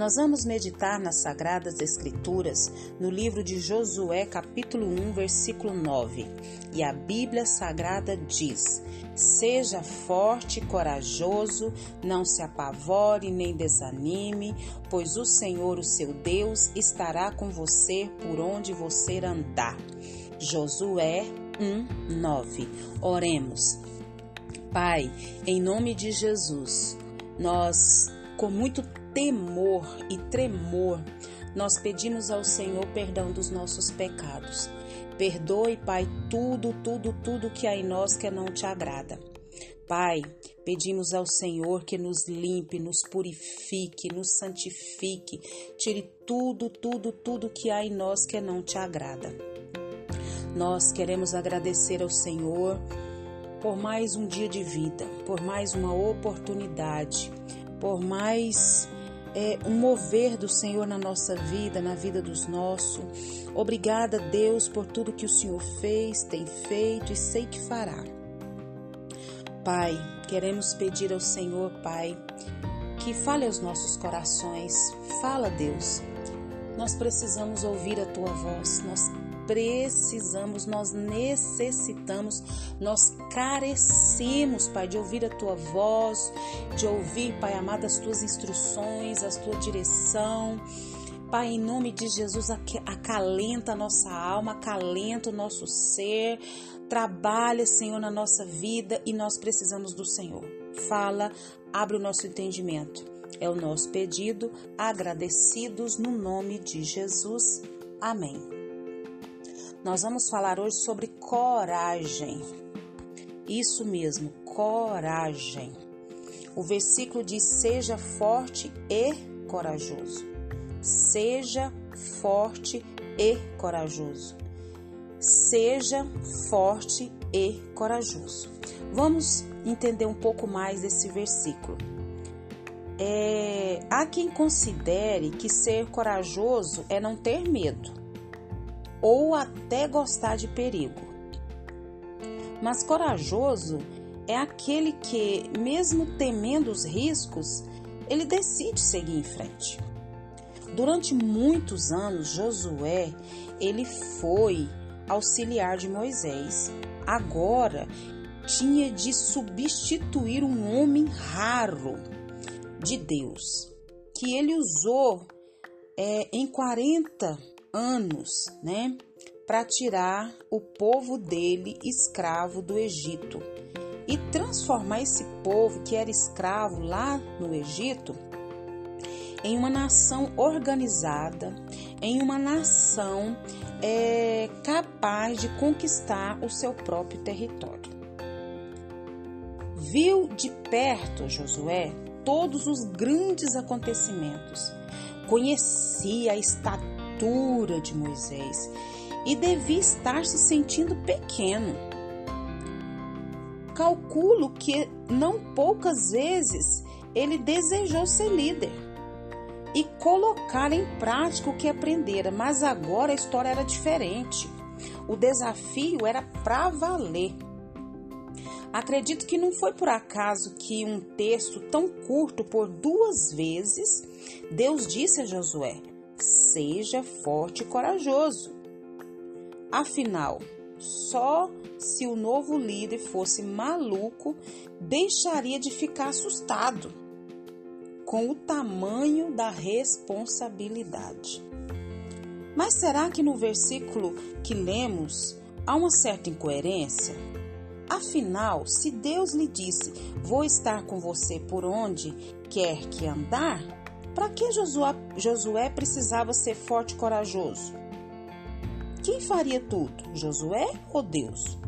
Nós vamos meditar nas Sagradas Escrituras no livro de Josué, capítulo 1, versículo 9. E a Bíblia Sagrada diz: Seja forte e corajoso, não se apavore nem desanime, pois o Senhor, o seu Deus, estará com você por onde você andar. Josué 1, 9. Oremos. Pai, em nome de Jesus, nós, com muito temor e tremor, nós pedimos ao Senhor perdão dos nossos pecados. Perdoe, Pai, tudo, tudo, tudo que há em nós que não te agrada. Pai, pedimos ao Senhor que nos limpe, nos purifique, nos santifique, tire tudo, tudo, tudo que há em nós que não te agrada. Nós queremos agradecer ao Senhor por mais um dia de vida, por mais uma oportunidade, por mais é, um mover do Senhor na nossa vida, na vida dos nossos. Obrigada, Deus, por tudo que o Senhor fez, tem feito e sei que fará. Pai, queremos pedir ao Senhor, Pai, que fale aos nossos corações. Fala, Deus. Nós precisamos ouvir a tua voz. Nós precisamos, nós necessitamos, nós carecemos, Pai, de ouvir a tua voz, de ouvir, Pai amado, as tuas instruções, a tua direção. Pai, em nome de Jesus, acalenta a nossa alma, acalenta o nosso ser, trabalha, Senhor, na nossa vida e nós precisamos do Senhor. Fala, abre o nosso entendimento. É o nosso pedido, agradecidos no nome de Jesus. Amém. Nós vamos falar hoje sobre coragem. Isso mesmo, coragem. O versículo diz: Seja forte e corajoso. Seja forte e corajoso. Seja forte e corajoso. Vamos entender um pouco mais desse versículo. É, há quem considere que ser corajoso é não ter medo ou até gostar de perigo. Mas corajoso é aquele que, mesmo temendo os riscos, ele decide seguir em frente. Durante muitos anos, Josué, ele foi auxiliar de Moisés. Agora tinha de substituir um homem raro de Deus, que ele usou é, em 40 anos, né, para tirar o povo dele escravo do Egito e transformar esse povo que era escravo lá no Egito em uma nação organizada, em uma nação é, capaz de conquistar o seu próprio território. Viu de perto Josué todos os grandes acontecimentos, conhecia a estatura altura de Moisés e devia estar se sentindo pequeno. Calculo que não poucas vezes ele desejou ser líder e colocar em prática o que aprendera, mas agora a história era diferente. O desafio era para valer. Acredito que não foi por acaso que um texto tão curto por duas vezes Deus disse a Josué: seja forte e corajoso. Afinal, só se o novo líder fosse maluco, deixaria de ficar assustado com o tamanho da responsabilidade. Mas será que no versículo que lemos há uma certa incoerência? Afinal, se Deus lhe disse: Vou estar com você por onde quer que andar, para que Josué, Josué precisava ser forte e corajoso? Quem faria tudo, Josué ou Deus?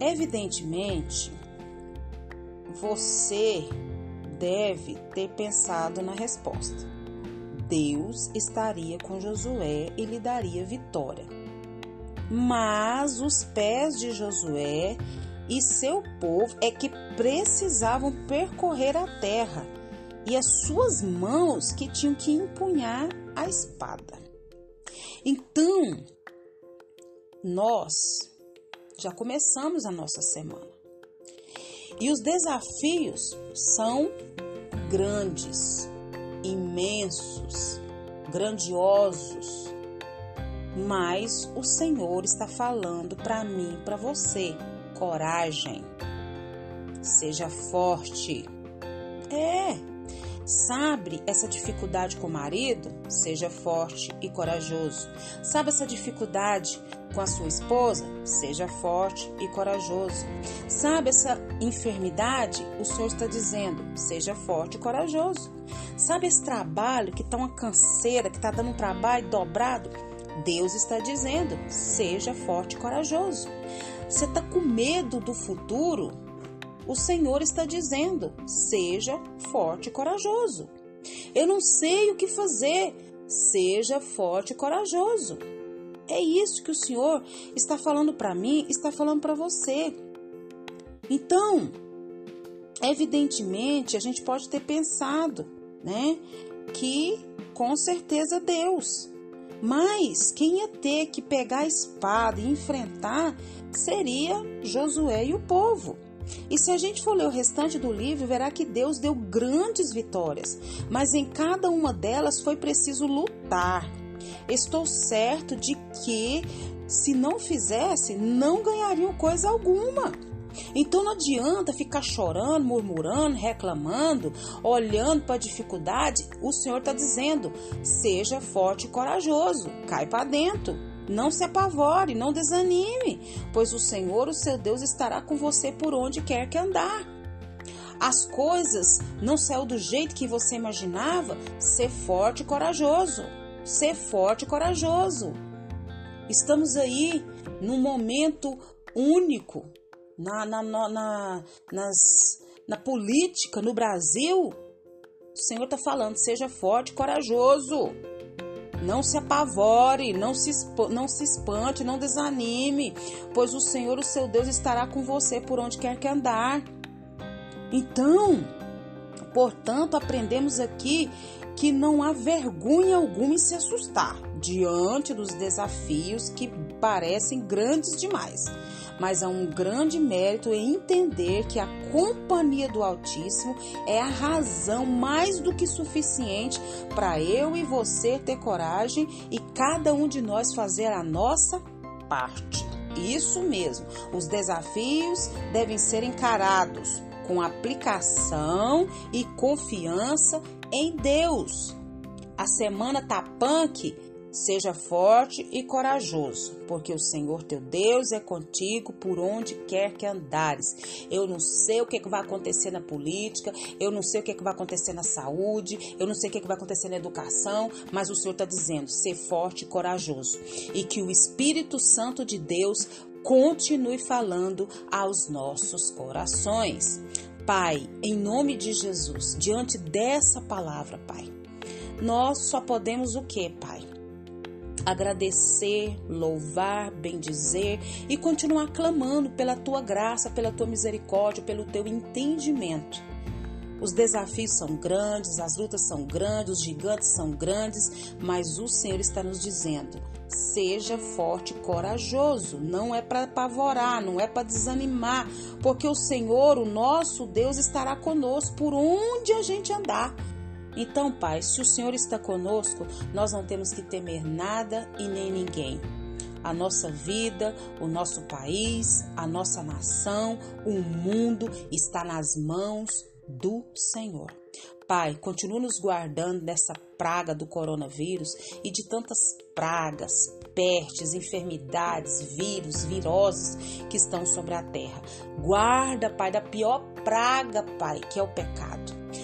Evidentemente, você deve ter pensado na resposta. Deus estaria com Josué e lhe daria vitória. Mas os pés de Josué e seu povo é que precisavam percorrer a terra e as suas mãos que tinham que empunhar a espada. Então, nós já começamos a nossa semana. E os desafios são grandes, imensos, grandiosos. Mas o Senhor está falando para mim, para você, coragem. Seja forte. É, Sabe essa dificuldade com o marido? Seja forte e corajoso. Sabe essa dificuldade com a sua esposa? Seja forte e corajoso. Sabe essa enfermidade? O Senhor está dizendo: seja forte e corajoso. Sabe esse trabalho que está uma canseira, que está dando um trabalho dobrado? Deus está dizendo: seja forte e corajoso. Você está com medo do futuro? O Senhor está dizendo: seja forte e corajoso. Eu não sei o que fazer, seja forte e corajoso. É isso que o Senhor está falando para mim, está falando para você. Então, evidentemente, a gente pode ter pensado, né, que com certeza Deus. Mas quem ia ter que pegar a espada e enfrentar seria Josué e o povo. E se a gente for ler o restante do livro, verá que Deus deu grandes vitórias, mas em cada uma delas foi preciso lutar. Estou certo de que, se não fizesse, não ganhariam coisa alguma. Então não adianta ficar chorando, murmurando, reclamando, olhando para a dificuldade. O Senhor está dizendo: seja forte e corajoso, cai para dentro. Não se apavore, não desanime, pois o Senhor, o seu Deus, estará com você por onde quer que andar. As coisas não saiu do jeito que você imaginava, ser forte e corajoso. Ser forte e corajoso. Estamos aí num momento único na, na, na, nas, na política no Brasil. O Senhor está falando, seja forte e corajoso. Não se apavore, não se, não se espante, não desanime, pois o Senhor, o seu Deus, estará com você por onde quer que andar. Então, portanto, aprendemos aqui que não há vergonha alguma em se assustar diante dos desafios que parecem grandes demais mas há um grande mérito em entender que a companhia do Altíssimo é a razão mais do que suficiente para eu e você ter coragem e cada um de nós fazer a nossa parte. Isso mesmo, os desafios devem ser encarados com aplicação e confiança em Deus. A semana tá punk Seja forte e corajoso, porque o Senhor teu Deus é contigo por onde quer que andares. Eu não sei o que, vai acontecer na política, eu não sei o que, vai acontecer na saúde, eu não sei o que, vai acontecer na educação, mas o Senhor está dizendo: ser forte e corajoso. E que o Espírito Santo de Deus continue falando aos nossos corações. Pai, em nome de Jesus, diante dessa palavra, Pai, nós só podemos o que, Pai? agradecer, louvar, bendizer e continuar clamando pela tua graça, pela tua misericórdia, pelo teu entendimento. Os desafios são grandes, as lutas são grandes, os gigantes são grandes, mas o Senhor está nos dizendo: seja forte corajoso. Não é para apavorar, não é para desanimar, porque o Senhor, o nosso Deus, estará conosco por onde a gente andar. Então, Pai, se o Senhor está conosco, nós não temos que temer nada e nem ninguém. A nossa vida, o nosso país, a nossa nação, o mundo está nas mãos do Senhor. Pai, continua nos guardando dessa praga do coronavírus e de tantas pragas, pestes, enfermidades, vírus, viroses que estão sobre a terra. Guarda, Pai, da pior praga, Pai, que é o pecado.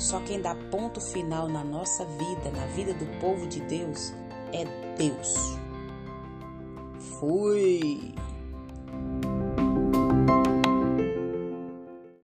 Só quem dá ponto final na nossa vida, na vida do povo de Deus, é Deus. Fui!